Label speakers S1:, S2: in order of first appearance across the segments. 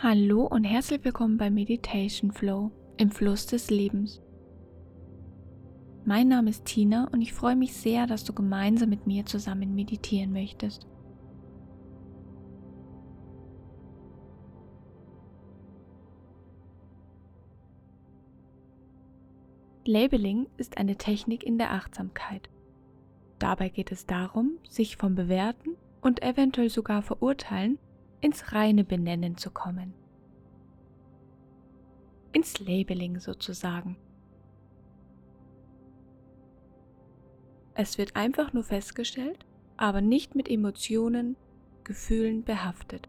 S1: Hallo und herzlich willkommen bei Meditation Flow im Fluss des Lebens. Mein Name ist Tina und ich freue mich sehr, dass du gemeinsam mit mir zusammen meditieren möchtest. Labeling ist eine Technik in der Achtsamkeit. Dabei geht es darum, sich vom Bewerten und eventuell sogar Verurteilen ins reine Benennen zu kommen. Ins Labeling sozusagen. Es wird einfach nur festgestellt, aber nicht mit Emotionen, Gefühlen behaftet.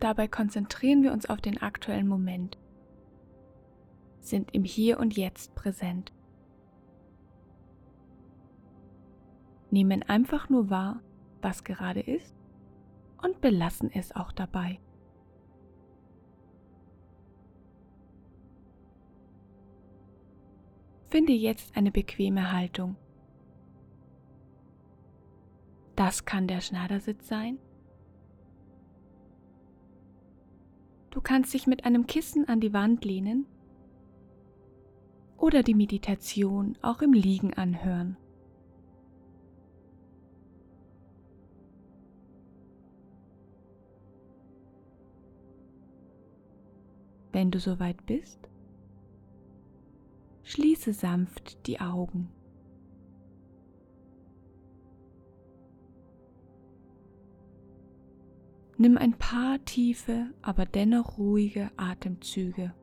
S1: Dabei konzentrieren wir uns auf den aktuellen Moment, sind im Hier und Jetzt präsent. Nehmen einfach nur wahr, was gerade ist und belassen es auch dabei. Finde jetzt eine bequeme Haltung. Das kann der Schneidersitz sein. Du kannst dich mit einem Kissen an die Wand lehnen oder die Meditation auch im Liegen anhören. Wenn du soweit bist, schließe sanft die Augen. Nimm ein paar tiefe, aber dennoch ruhige Atemzüge.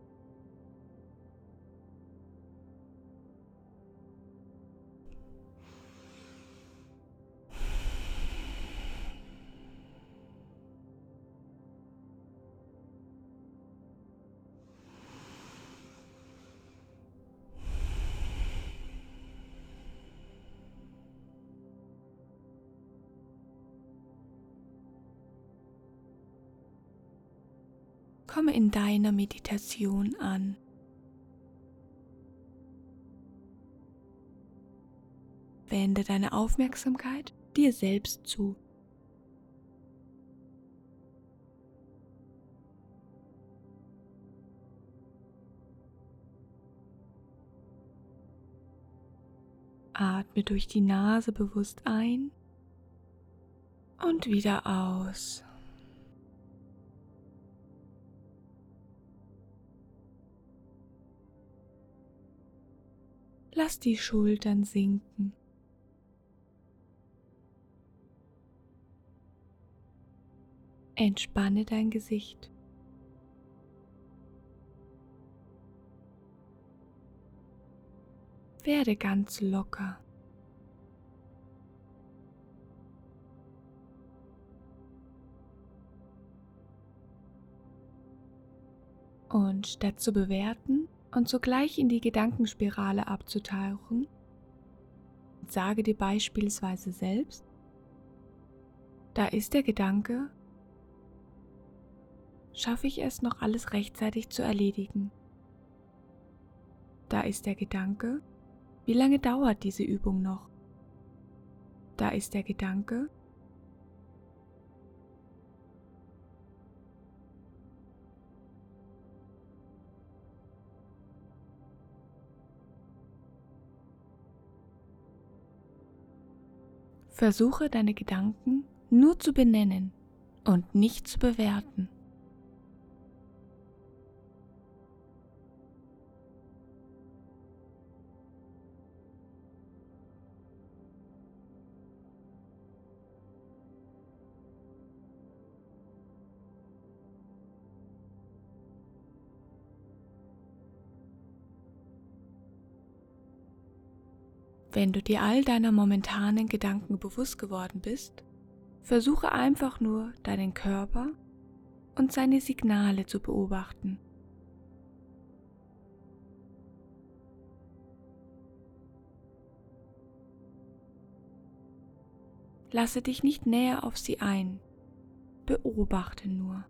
S1: Komme in deiner Meditation an. Wende deine Aufmerksamkeit dir selbst zu. Atme durch die Nase bewusst ein und wieder aus. Lass die Schultern sinken. Entspanne dein Gesicht. Werde ganz locker. Und statt zu bewerten, und sogleich in die Gedankenspirale abzutauchen, sage dir beispielsweise selbst, da ist der Gedanke, schaffe ich es noch alles rechtzeitig zu erledigen? Da ist der Gedanke, wie lange dauert diese Übung noch? Da ist der Gedanke, Versuche deine Gedanken nur zu benennen und nicht zu bewerten. Wenn du dir all deiner momentanen Gedanken bewusst geworden bist, versuche einfach nur deinen Körper und seine Signale zu beobachten. Lasse dich nicht näher auf sie ein, beobachte nur.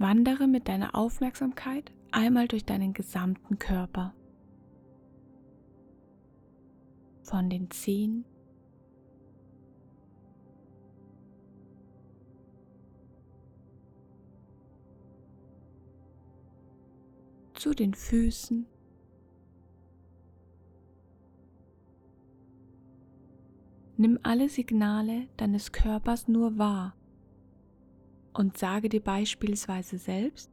S1: Wandere mit deiner Aufmerksamkeit einmal durch deinen gesamten Körper. Von den Zehen zu den Füßen. Nimm alle Signale deines Körpers nur wahr und sage dir beispielsweise selbst,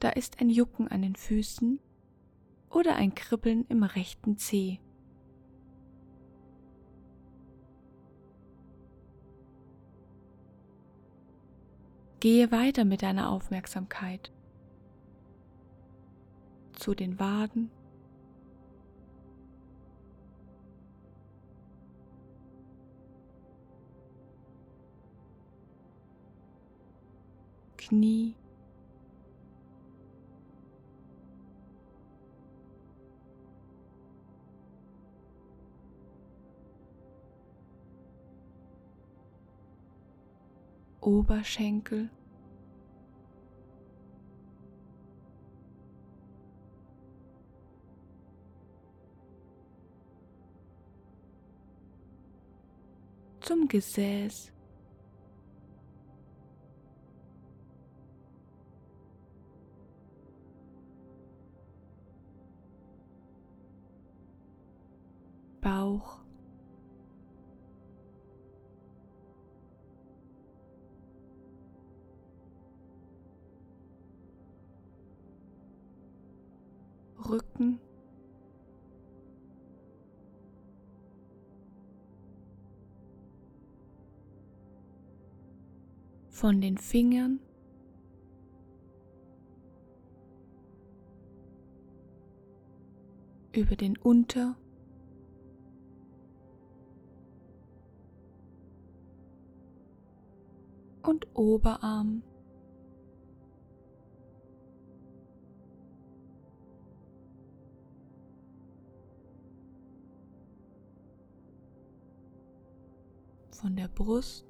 S1: da ist ein Jucken an den Füßen oder ein Kribbeln im rechten Zeh. Gehe weiter mit deiner Aufmerksamkeit zu den Waden. Knie. Oberschenkel. zum Gesäß. Rücken. von den Fingern über den Unter- und Oberarm. Von der Brust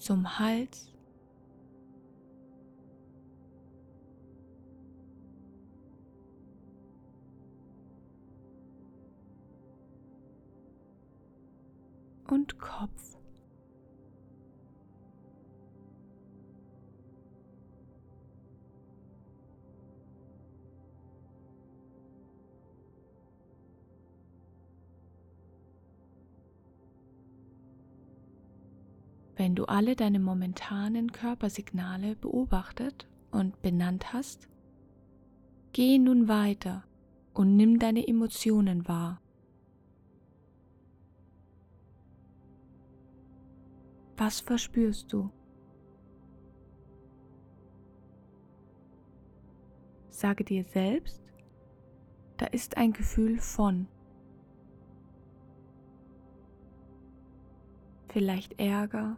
S1: zum Hals. Und Kopf. Wenn du alle deine momentanen Körpersignale beobachtet und benannt hast, geh nun weiter und nimm deine Emotionen wahr. Was verspürst du? Sage dir selbst, da ist ein Gefühl von. Vielleicht Ärger,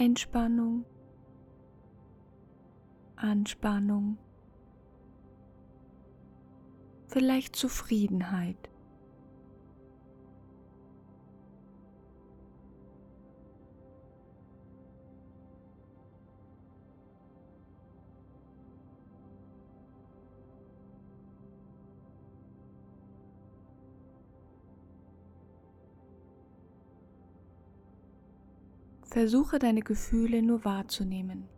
S1: Entspannung, Anspannung, vielleicht Zufriedenheit. Versuche deine Gefühle nur wahrzunehmen.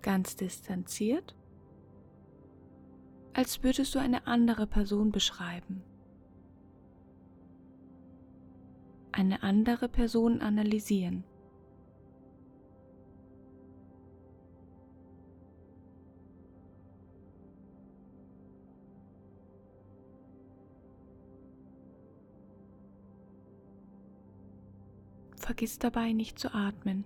S1: Ganz distanziert, als würdest du eine andere Person beschreiben. Eine andere Person analysieren. Vergiss dabei nicht zu atmen.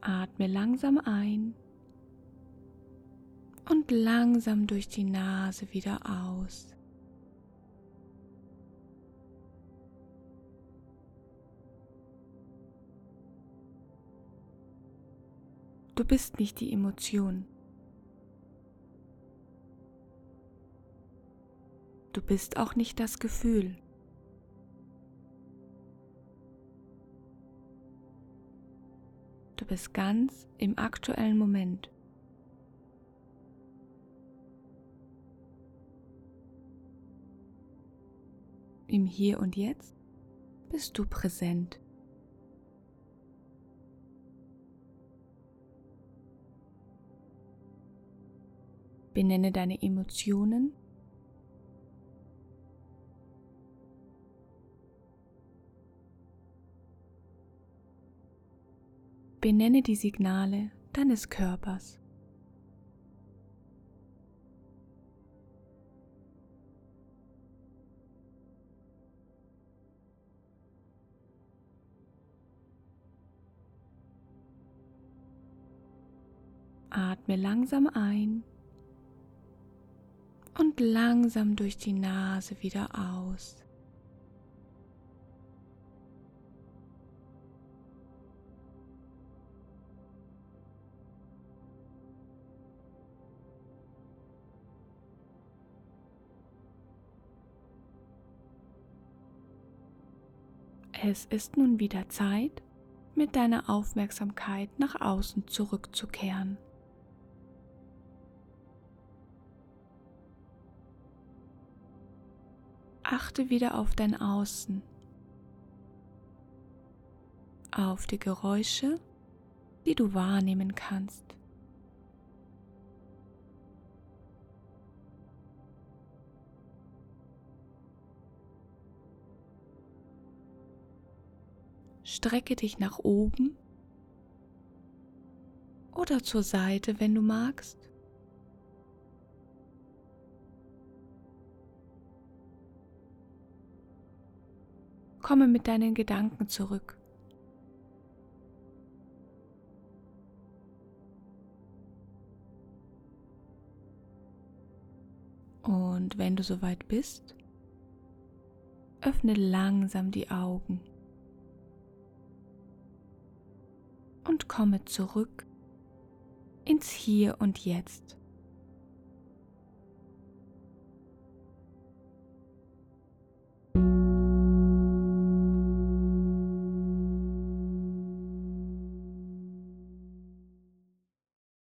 S1: Atme langsam ein und langsam durch die Nase wieder aus. Du bist nicht die Emotion. Bist auch nicht das Gefühl. Du bist ganz im aktuellen Moment. Im Hier und Jetzt bist du präsent. Benenne deine Emotionen. Benenne die Signale deines Körpers. Atme langsam ein und langsam durch die Nase wieder aus. Es ist nun wieder Zeit, mit deiner Aufmerksamkeit nach außen zurückzukehren. achte wieder auf dein Außen, auf die Geräusche, die du wahrnehmen kannst. Strecke dich nach oben oder zur Seite, wenn du magst. Komme mit deinen Gedanken zurück. Und wenn du soweit bist, öffne langsam die Augen und komme zurück ins Hier und Jetzt.